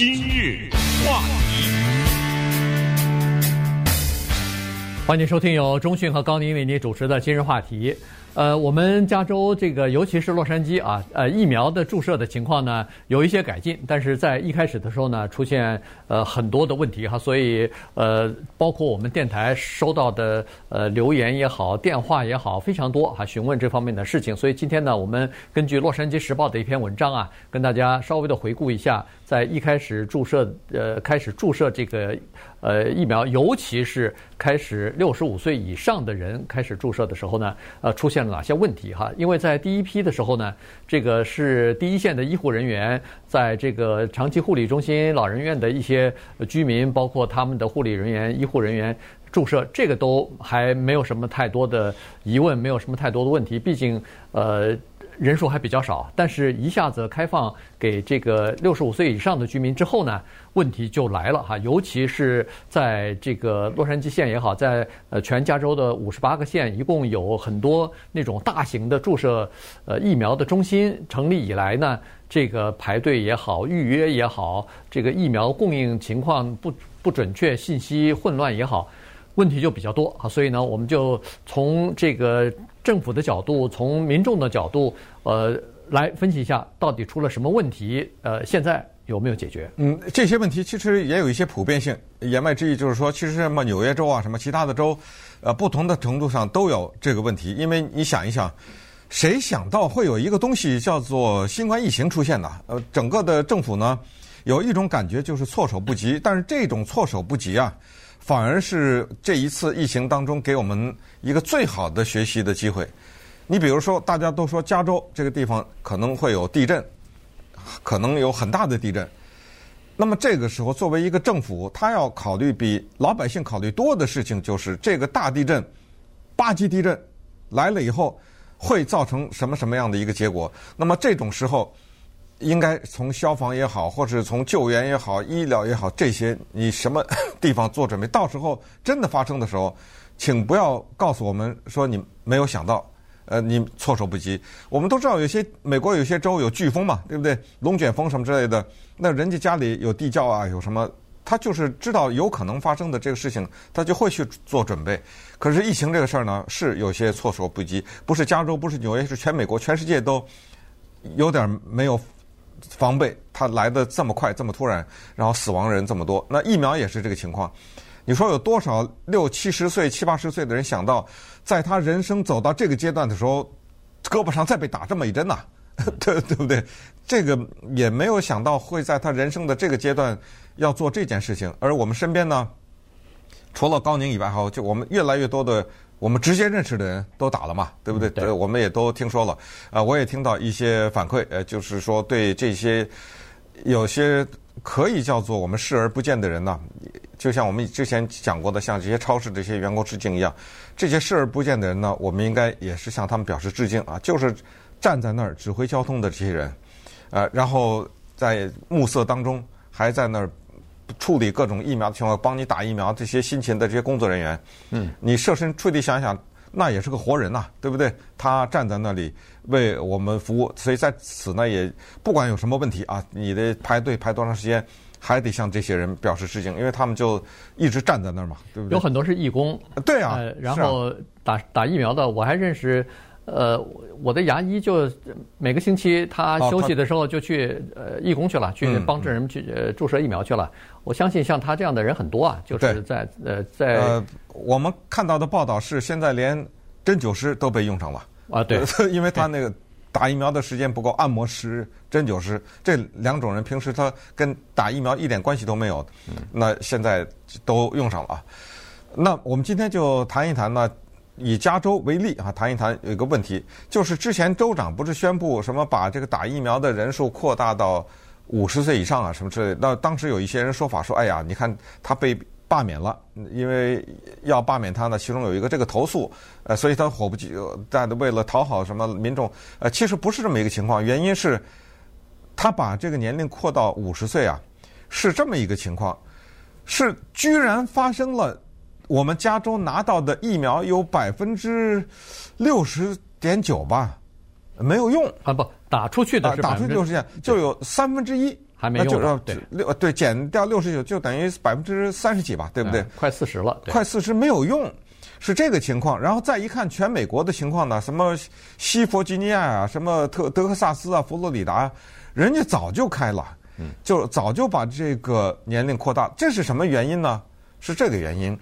今日话题，欢迎收听由中讯和高宁为您主持的今日话题。呃，我们加州这个，尤其是洛杉矶啊，呃，疫苗的注射的情况呢，有一些改进，但是在一开始的时候呢，出现呃很多的问题哈，所以呃，包括我们电台收到的呃留言也好，电话也好，非常多哈，询问这方面的事情。所以今天呢，我们根据《洛杉矶时报》的一篇文章啊，跟大家稍微的回顾一下，在一开始注射呃开始注射这个呃疫苗，尤其是开始六十五岁以上的人开始注射的时候呢，呃，出现了。哪些问题哈？因为在第一批的时候呢，这个是第一线的医护人员，在这个长期护理中心、老人院的一些居民，包括他们的护理人员、医护人员注射，这个都还没有什么太多的疑问，没有什么太多的问题。毕竟，呃。人数还比较少，但是一下子开放给这个六十五岁以上的居民之后呢，问题就来了哈。尤其是在这个洛杉矶县也好，在呃全加州的五十八个县，一共有很多那种大型的注射呃疫苗的中心成立以来呢，这个排队也好，预约也好，这个疫苗供应情况不不准确，信息混乱也好，问题就比较多啊。所以呢，我们就从这个。政府的角度，从民众的角度，呃，来分析一下到底出了什么问题，呃，现在有没有解决？嗯，这些问题其实也有一些普遍性。言外之意就是说，其实什么纽约州啊，什么其他的州，呃，不同的程度上都有这个问题。因为你想一想，谁想到会有一个东西叫做新冠疫情出现呢？呃，整个的政府呢，有一种感觉就是措手不及。但是这种措手不及啊。反而是这一次疫情当中给我们一个最好的学习的机会。你比如说，大家都说加州这个地方可能会有地震，可能有很大的地震。那么这个时候，作为一个政府，他要考虑比老百姓考虑多的事情，就是这个大地震、八级地震来了以后会造成什么什么样的一个结果。那么这种时候。应该从消防也好，或者从救援也好、医疗也好，这些你什么 地方做准备？到时候真的发生的时候，请不要告诉我们说你没有想到，呃，你措手不及。我们都知道有些美国有些州有飓风嘛，对不对？龙卷风什么之类的，那人家家里有地窖啊，有什么，他就是知道有可能发生的这个事情，他就会去做准备。可是疫情这个事儿呢，是有些措手不及，不是加州，不是纽约，是全美国、全世界都有点没有。防备，它来的这么快，这么突然，然后死亡人这么多。那疫苗也是这个情况。你说有多少六七十岁、七八十岁的人想到，在他人生走到这个阶段的时候，胳膊上再被打这么一针呐？对对不对？这个也没有想到会在他人生的这个阶段要做这件事情。而我们身边呢，除了高宁以外，哈，就我们越来越多的。我们直接认识的人都打了嘛，对不对？对，我们也都听说了。啊，我也听到一些反馈，呃，就是说对这些有些可以叫做我们视而不见的人呢，就像我们之前讲过的，像这些超市这些员工致敬一样，这些视而不见的人呢，我们应该也是向他们表示致敬啊，就是站在那儿指挥交通的这些人，呃，然后在暮色当中还在那儿。处理各种疫苗的情况，帮你打疫苗，这些辛勤的这些工作人员，嗯，你设身处地想想，那也是个活人呐，对不对？他站在那里为我们服务，所以在此呢，也不管有什么问题啊，你的排队排多长时间，还得向这些人表示致敬，因为他们就一直站在那儿嘛，对不对？有很多是义工，对啊，呃、然后打打疫苗的，我还认识。呃，我的牙医就每个星期他休息的时候就去呃义工去了，去帮助人们去呃注射疫苗去了。我相信像他这样的人很多啊，就是在呃在呃我们看到的报道是，现在连针灸师都被用上了啊，对，因为他那个打疫苗的时间不够，按摩师、针灸师这两种人平时他跟打疫苗一点关系都没有，那现在都用上了啊。那我们今天就谈一谈呢。以加州为例啊，谈一谈有一个问题，就是之前州长不是宣布什么把这个打疫苗的人数扩大到五十岁以上啊，什么之类的。那当时有一些人说法说，哎呀，你看他被罢免了，因为要罢免他呢，其中有一个这个投诉，呃，所以他火不急，但为了讨好什么民众，呃，其实不是这么一个情况，原因是他把这个年龄扩到五十岁啊，是这么一个情况，是居然发生了。我们加州拿到的疫苗有百分之六十点九吧，没有用啊！不，打出去的是打出去就是这样，就有三分之一还没用。对六对减掉六十九，就等于百分之三十几吧，对不对？嗯、快四十了，快四十没有用，是这个情况。然后再一看全美国的情况呢，什么西弗吉尼亚啊，什么特德克萨斯啊，佛罗里达，人家早就开了，就早就把这个年龄扩大。这是什么原因呢？是这个原因，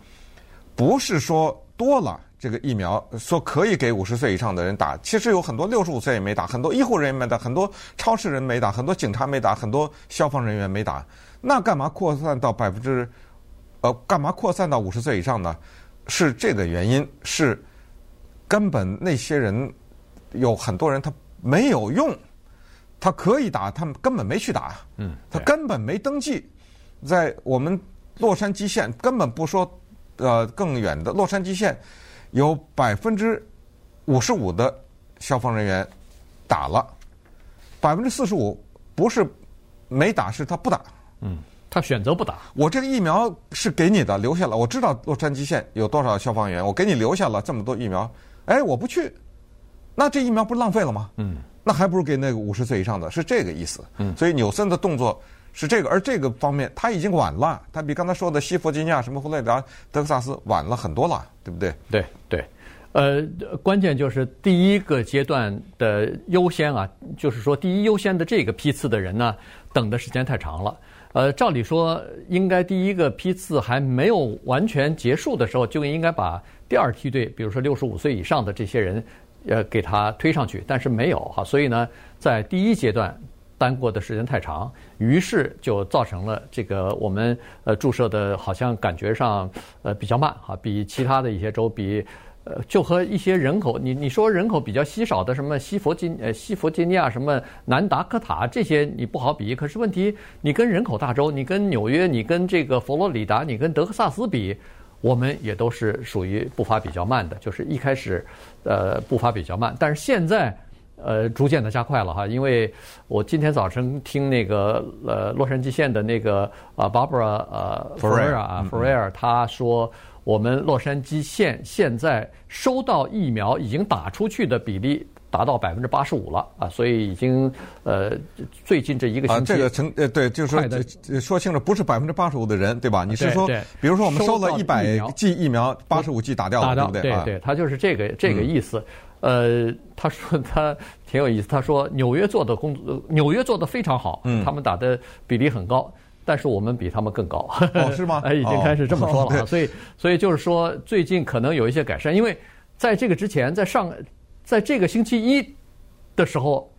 不是说多了。这个疫苗说可以给五十岁以上的人打，其实有很多六十五岁也没打，很多医护人员没打，很多超市人没打，很多警察没打，很多消防人员没打。那干嘛扩散到百分之，呃，干嘛扩散到五十岁以上呢？是这个原因，是根本那些人有很多人他没有用，他可以打，他们根本没去打，嗯，他根本没登记，在我们洛杉矶县根本不说，呃，更远的洛杉矶县。有百分之五十五的消防人员打了，百分之四十五不是没打，是他不打。嗯，他选择不打。我这个疫苗是给你的，留下了。我知道洛杉矶县有多少消防员，我给你留下了这么多疫苗。哎，我不去，那这疫苗不是浪费了吗？嗯，那还不如给那个五十岁以上的，是这个意思。嗯，所以纽森的动作是这个，而这个方面他已经晚了，他比刚才说的西弗吉尼亚、什么佛罗里达、德克萨斯晚了很多了。对不对？对对，呃，关键就是第一个阶段的优先啊，就是说第一优先的这个批次的人呢，等的时间太长了。呃，照理说应该第一个批次还没有完全结束的时候，就应该把第二梯队，比如说六十五岁以上的这些人，呃，给他推上去，但是没有哈，所以呢，在第一阶段。耽过的时间太长，于是就造成了这个我们呃注射的好像感觉上呃比较慢哈，比其他的一些州比呃就和一些人口你你说人口比较稀少的什么西弗吉呃西弗吉尼亚什么南达科塔这些你不好比，可是问题你跟人口大州，你跟纽约，你跟这个佛罗里达，你跟德克萨斯比，我们也都是属于步伐比较慢的，就是一开始呃步伐比较慢，但是现在。呃，逐渐的加快了哈，因为我今天早晨听那个呃洛杉矶县的那个啊 Barbara 呃 Ferrer 啊 Ferrer 他说，我们洛杉矶县现在收到疫苗已经打出去的比例达到百分之八十五了啊，所以已经呃最近这一个星期啊，这个成呃对，就是说说清楚，不是百分之八十五的人对吧？你是说，比如说我们收了一百剂疫苗，八十五剂打掉了，对不对？对对，他就是这个这个意思。呃，他说他挺有意思。他说纽约做的工作，纽约做的非常好，他们打的比例很高，但是我们比他们更高。哦，是吗？哎，已经开始这么说了。哦，所以，所以就是说，最近可能有一些改善，因为在这个之前，在上，在这个星期一的时候，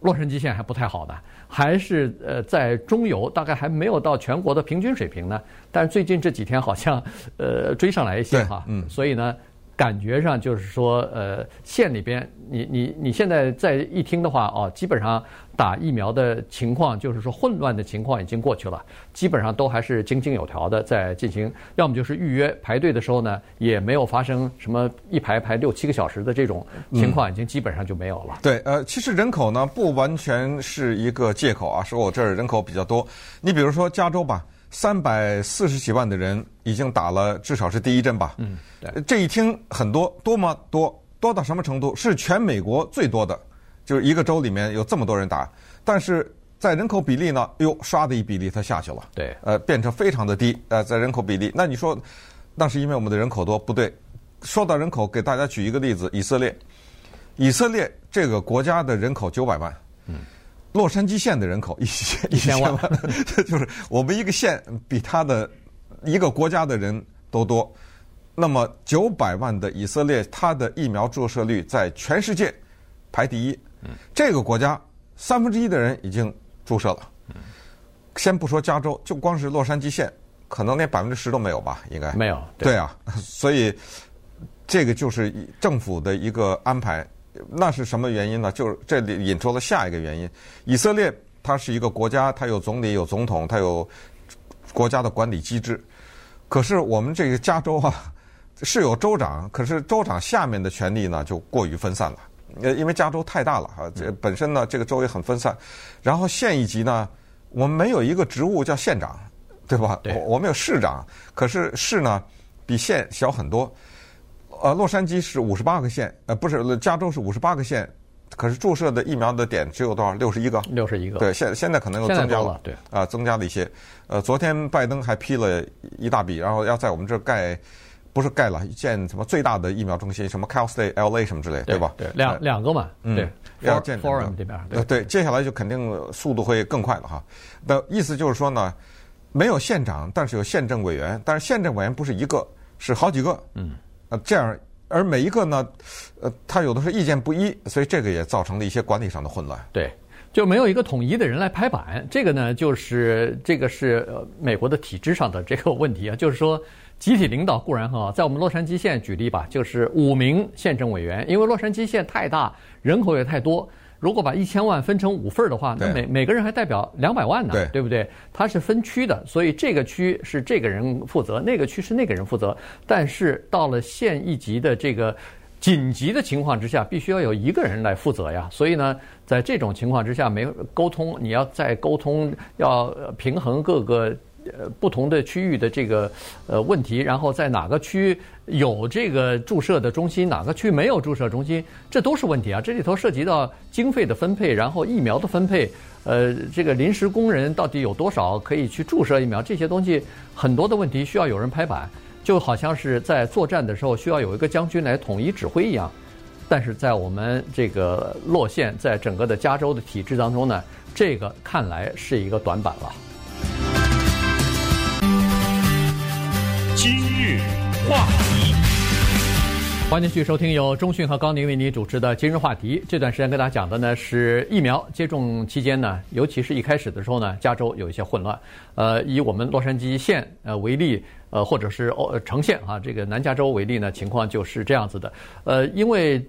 洛杉矶县还不太好呢，还是呃在中游，大概还没有到全国的平均水平呢。但是最近这几天好像呃追上来一些哈，嗯，所以呢。感觉上就是说，呃，县里边，你你你现在再一听的话，哦，基本上打疫苗的情况，就是说混乱的情况已经过去了，基本上都还是井井有条的在进行。要么就是预约排队的时候呢，也没有发生什么一排排六七个小时的这种情况，已经基本上就没有了。对，呃，其实人口呢不完全是一个借口啊，说我这儿人口比较多。你比如说加州吧。三百四十几万的人已经打了，至少是第一针吧。嗯，对。这一听很多，多吗？多，多到什么程度？是全美国最多的，就是一个州里面有这么多人打。但是在人口比例呢，哟，唰的一比例它下去了。对。呃，变成非常的低。呃，在人口比例，那你说，那是因为我们的人口多？不对。说到人口，给大家举一个例子：以色列。以色列这个国家的人口九百万。嗯。洛杉矶县的人口一千一千万，就是我们一个县比他的一个国家的人都多。那么九百万的以色列，它的疫苗注射率在全世界排第一。这个国家三分之一的人已经注射了。先不说加州，就光是洛杉矶县，可能连百分之十都没有吧？应该没有。对啊，所以这个就是政府的一个安排。那是什么原因呢？就是这里引出了下一个原因。以色列它是一个国家，它有总理、有总统，它有国家的管理机制。可是我们这个加州啊，是有州长，可是州长下面的权力呢就过于分散了。呃，因为加州太大了啊，这本身呢这个州也很分散。然后县一级呢，我们没有一个职务叫县长，对吧？对。我们有市长，可是市呢比县小很多。呃，洛杉矶是五十八个县，呃，不是，加州是五十八个县，可是注射的疫苗的点只有多少？六十一个。六十一个。对，现现在可能又增加了。对。啊，增加了一些。呃，昨天拜登还批了一大笔，然后要在我们这儿盖，不是盖了，建什么最大的疫苗中心，什么 Cal State LA 什么之类，对吧？对，两两个嘛。嗯。对。要建。Forum 这边。对对，接下来就肯定速度会更快了哈。的意思就是说呢，没有县长，但是有县政委员，但是县政委员不是一个，是好几个。嗯。呃，这样。而每一个呢，呃，他有的是意见不一，所以这个也造成了一些管理上的混乱。对，就没有一个统一的人来拍板。这个呢，就是这个是美国的体制上的这个问题啊。就是说，集体领导固然很好，在我们洛杉矶县举例吧，就是五名县政委员，因为洛杉矶县太大，人口也太多。如果把一千万分成五份儿的话，那每每个人还代表两百万呢，对，对不对？它是分区的，所以这个区是这个人负责，那个区是那个人负责。但是到了县一级的这个紧急的情况之下，必须要有一个人来负责呀。所以呢，在这种情况之下，没沟通，你要再沟通，要平衡各个。呃，不同的区域的这个呃问题，然后在哪个区有这个注射的中心，哪个区没有注射中心，这都是问题啊。这里头涉及到经费的分配，然后疫苗的分配，呃，这个临时工人到底有多少可以去注射疫苗，这些东西很多的问题需要有人拍板，就好像是在作战的时候需要有一个将军来统一指挥一样。但是在我们这个洛县，在整个的加州的体制当中呢，这个看来是一个短板了。今日话题，欢迎继续收听由中讯和高宁为您主持的《今日话题》。这段时间跟大家讲的呢是疫苗接种期间呢，尤其是一开始的时候呢，加州有一些混乱。呃，以我们洛杉矶县呃为例，呃，或者是哦城县啊，这个南加州为例呢，情况就是这样子的。呃，因为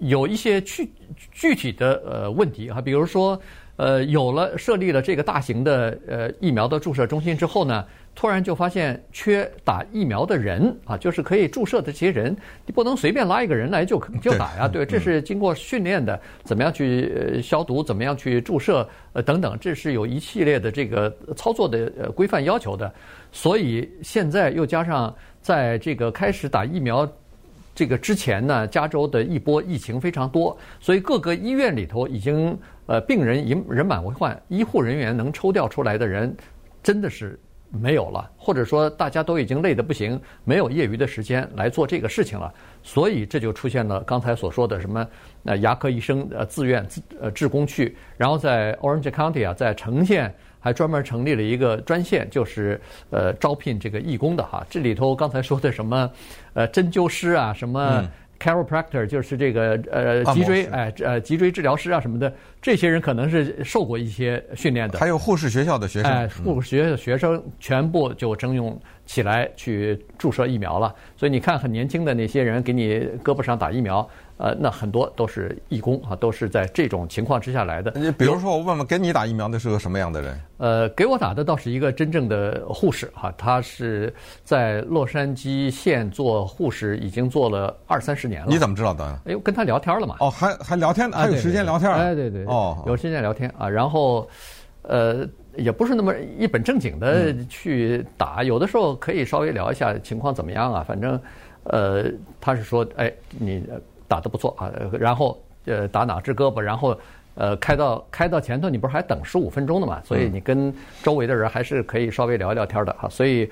有一些具具体的呃问题啊，比如说呃，有了设立了这个大型的呃疫苗的注射中心之后呢。突然就发现缺打疫苗的人啊，就是可以注射的这些人，你不能随便拉一个人来就就打呀，对，这是经过训练的，怎么样去消毒，怎么样去注射，呃等等，这是有一系列的这个操作的呃规范要求的。所以现在又加上在这个开始打疫苗这个之前呢，加州的一波疫情非常多，所以各个医院里头已经呃病人人人满为患，医护人员能抽调出来的人真的是。没有了，或者说大家都已经累得不行，没有业余的时间来做这个事情了，所以这就出现了刚才所说的什么呃牙科医生呃自愿自呃志工去，然后在 Orange County 啊，在城县还专门成立了一个专线，就是呃招聘这个义工的哈，这里头刚才说的什么呃针灸师啊什么。嗯 Chiropractor 就是这个呃脊椎哎呃脊椎治疗师啊什么的，这些人可能是受过一些训练的。还有护士学校的学生，哎，护士学校的学生全部就征用起来去注射疫苗了。所以你看，很年轻的那些人给你胳膊上打疫苗。呃，那很多都是义工啊，都是在这种情况之下来的。你比如说，我问问，给你打疫苗的是个什么样的人？呃，给我打的倒是一个真正的护士哈，他是在洛杉矶县做护士，已经做了二三十年了。你怎么知道的？哎呦，跟他聊天了嘛。哦，还还聊天，还有时间聊天。哎，对对。哦，有时间聊天啊，然后，呃，也不是那么一本正经的去打，有的时候可以稍微聊一下情况怎么样啊，反正，呃，他是说，哎，你。打得不错啊，然后呃打哪只胳膊，然后呃开到开到前头，你不是还等十五分钟的嘛？所以你跟周围的人还是可以稍微聊一聊天的哈。所以，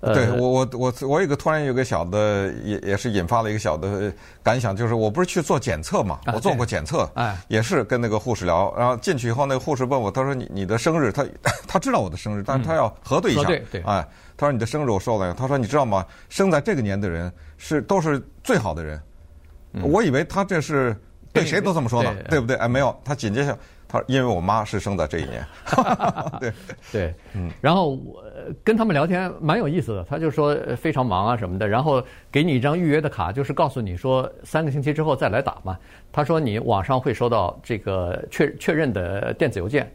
呃，对我我我我有个突然有个小的也也是引发了一个小的感想，就是我不是去做检测嘛，我做过检测，哎，也是跟那个护士聊，然后进去以后，那个护士问我，他说你你的生日，他 他知道我的生日，但是他要核对一下，对对，哎，他说你的生日我说了，他说你知道吗？生在这个年的人是都是最好的人。我以为他这是对谁都这么说的，对不对？哎，没有，他紧接着他说，因为我妈是生在这一年，对对，嗯。然后我跟他们聊天蛮有意思的，他就说非常忙啊什么的，然后给你一张预约的卡，就是告诉你说三个星期之后再来打嘛。他说你网上会收到这个确确认的电子邮件，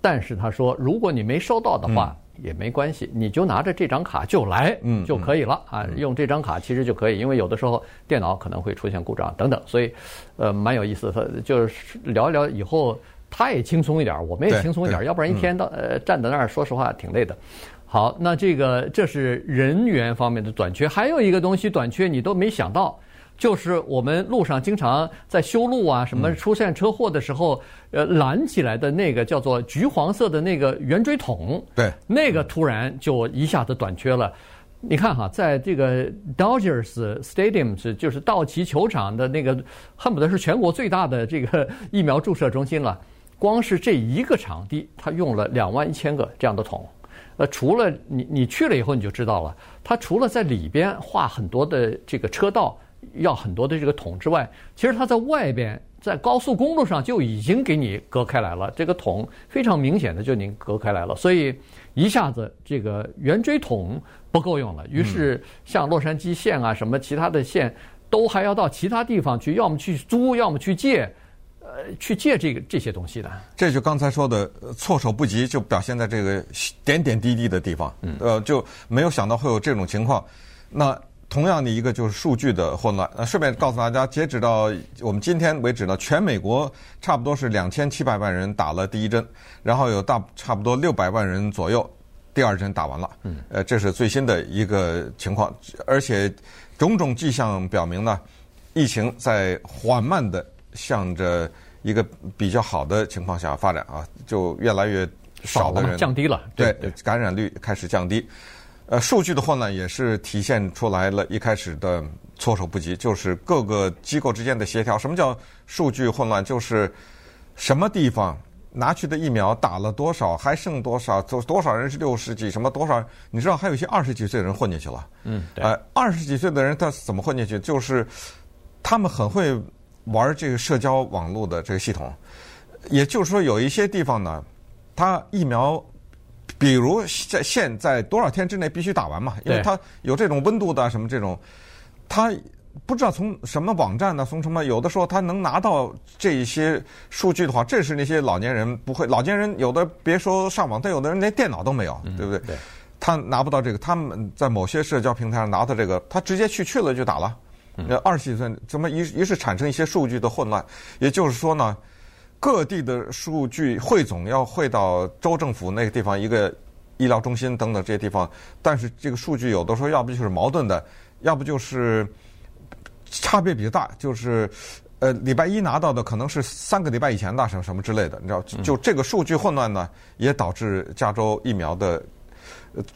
但是他说如果你没收到的话。也没关系，你就拿着这张卡就来，嗯，就可以了啊。用这张卡其实就可以，因为有的时候电脑可能会出现故障等等，所以，呃，蛮有意思的。就是聊一聊以后，他也轻松一点，我们也轻松一点，要不然一天到呃站在那儿，说实话挺累的。好，那这个这是人员方面的短缺，还有一个东西短缺你都没想到，就是我们路上经常在修路啊，什么出现车祸的时候，呃，拦起来的那个叫做橘黄色的那个圆锥筒，对，那个突然就一下子短缺了。你看哈，在这个 Dodgers Stadium 是就是道奇球场的那个，恨不得是全国最大的这个疫苗注射中心了。光是这一个场地，它用了两万一千个这样的桶。呃，除了你你去了以后你就知道了，它除了在里边画很多的这个车道，要很多的这个桶之外，其实它在外边，在高速公路上就已经给你隔开来了。这个桶非常明显的就您隔开来了，所以一下子这个圆锥桶不够用了。于是像洛杉矶县啊什么其他的县，都还要到其他地方去，要么去租，要么去借。呃，去借这个这些东西的，这就刚才说的措手不及，就表现在这个点点滴滴的地方。嗯，呃，就没有想到会有这种情况。那同样的一个就是数据的混乱。呃，顺便告诉大家，截止到我们今天为止呢，全美国差不多是两千七百万人打了第一针，然后有大差不多六百万人左右第二针打完了。嗯，呃，这是最新的一个情况，而且种种迹象表明呢，疫情在缓慢的。向着一个比较好的情况下发展啊，就越来越少的人降低了，对，对感染率开始降低。呃，数据的混乱也是体现出来了一开始的措手不及，就是各个机构之间的协调。什么叫数据混乱？就是什么地方拿去的疫苗打了多少，还剩多少，多多少人是六十几，什么多少？你知道还有一些二十几岁的人混进去了。嗯，对。呃，二十几岁的人他怎么混进去？就是他们很会。玩这个社交网络的这个系统，也就是说，有一些地方呢，他疫苗，比如在现在多少天之内必须打完嘛，因为它有这种温度的什么这种，它不知道从什么网站呢，从什么有的时候他能拿到这一些数据的话，这是那些老年人不会，老年人有的别说上网，但有的人连电脑都没有，对不对？对，他拿不到这个，他们在某些社交平台上拿到这个，他直接去去了就打了。那二十几岁，怎么一于是产生一些数据的混乱？也就是说呢，各地的数据汇总要汇到州政府那个地方，一个医疗中心等等这些地方，但是这个数据有的时候要不就是矛盾的，要不就是差别比较大，就是呃礼拜一拿到的可能是三个礼拜以前的什么什么之类的，你知道？就这个数据混乱呢，也导致加州疫苗的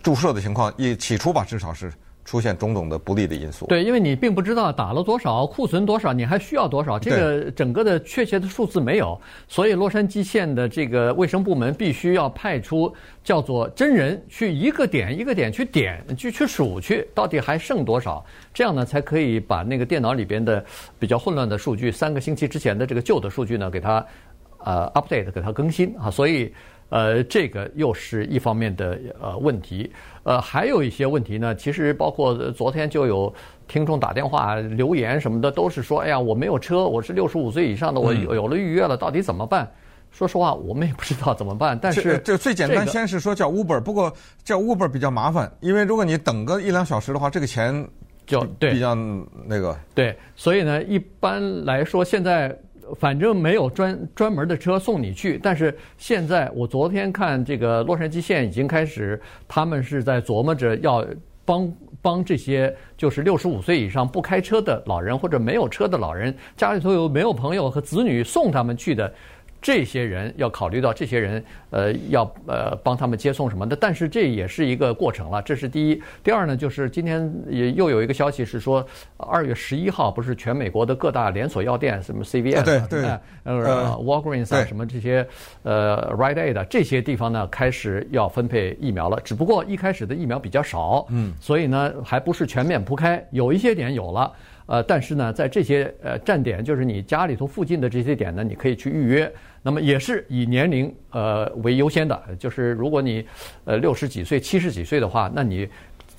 注射的情况，一起初吧，至少是。出现种种的不利的因素。对，因为你并不知道打了多少，库存多少，你还需要多少，这个整个的确切的数字没有，所以洛杉矶县的这个卫生部门必须要派出叫做真人去一个点一个点去点去去数去，到底还剩多少，这样呢才可以把那个电脑里边的比较混乱的数据，三个星期之前的这个旧的数据呢，给它呃 update 给它更新啊，所以。呃，这个又是一方面的呃问题，呃，还有一些问题呢。其实包括昨天就有听众打电话留言什么的，都是说，哎呀，我没有车，我是六十五岁以上的，我有有了预约了，到底怎么办？说实话，我们也不知道怎么办。但是这，这最简单，先是说叫 Uber，不过叫 Uber 比较麻烦，因为如果你等个一两小时的话，这个钱就比较那个。对，所以呢，一般来说现在。反正没有专专门的车送你去，但是现在我昨天看这个洛杉矶县已经开始，他们是在琢磨着要帮帮这些就是六十五岁以上不开车的老人或者没有车的老人，家里头有没有朋友和子女送他们去的。这些人要考虑到这些人，呃，要呃帮他们接送什么的，但是这也是一个过程了。这是第一，第二呢，就是今天也又有一个消息是说，二月十一号不是全美国的各大连锁药店，什么 CVS 啊，对对，呃，Walgreens 啊，什么这些呃 Rite Aid 的这些地方呢，开始要分配疫苗了。只不过一开始的疫苗比较少，嗯，所以呢，还不是全面铺开，有一些点有了。呃，但是呢，在这些呃站点，就是你家里头附近的这些点呢，你可以去预约。那么也是以年龄呃为优先的，就是如果你呃六十几岁、七十几岁的话，那你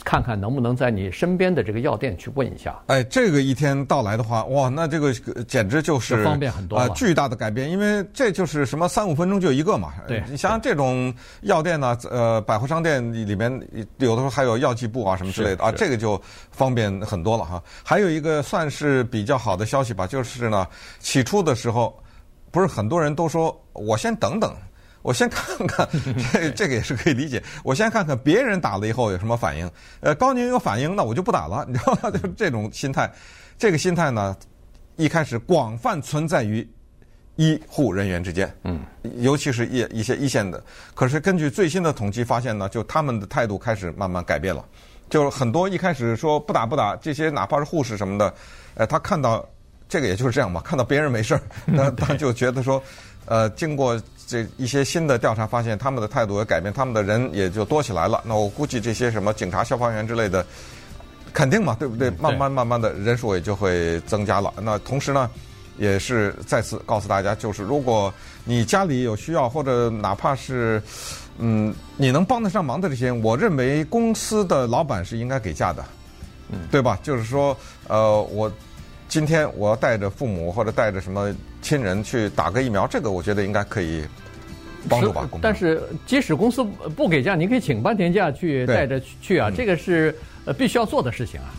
看看能不能在你身边的这个药店去问一下。哎，这个一天到来的话，哇，那这个简直就是方便很多啊，巨大的改变，因为这就是什么三五分钟就一个嘛。对，你想想这种药店呢，呃，百货商店里面有的时候还有药剂部啊什么之类的啊，这个就方便很多了哈。还有一个算是比较好的消息吧，就是呢，起初的时候。不是很多人都说，我先等等，我先看看，这这个也是可以理解。我先看看别人打了以后有什么反应。呃，高宁有反应，那我就不打了，你知道吗？就这种心态，这个心态呢，一开始广泛存在于医护人员之间，嗯，尤其是一一些一线的。可是根据最新的统计发现呢，就他们的态度开始慢慢改变了。就是很多一开始说不打不打，这些哪怕是护士什么的，呃，他看到这个也就是这样嘛，看到别人没事儿，那 他就觉得说，呃，经过。这一些新的调查发现，他们的态度也改变，他们的人也就多起来了。那我估计这些什么警察、消防员之类的，肯定嘛，对不对？慢慢慢慢的人数也就会增加了。那同时呢，也是再次告诉大家，就是如果你家里有需要，或者哪怕是嗯你能帮得上忙的这些，我认为公司的老板是应该给假的，嗯，对吧？就是说，呃，我。今天我要带着父母或者带着什么亲人去打个疫苗，这个我觉得应该可以帮助吧。但是即使公司不给假，你可以请半天假去带着去啊，这个是呃必须要做的事情啊。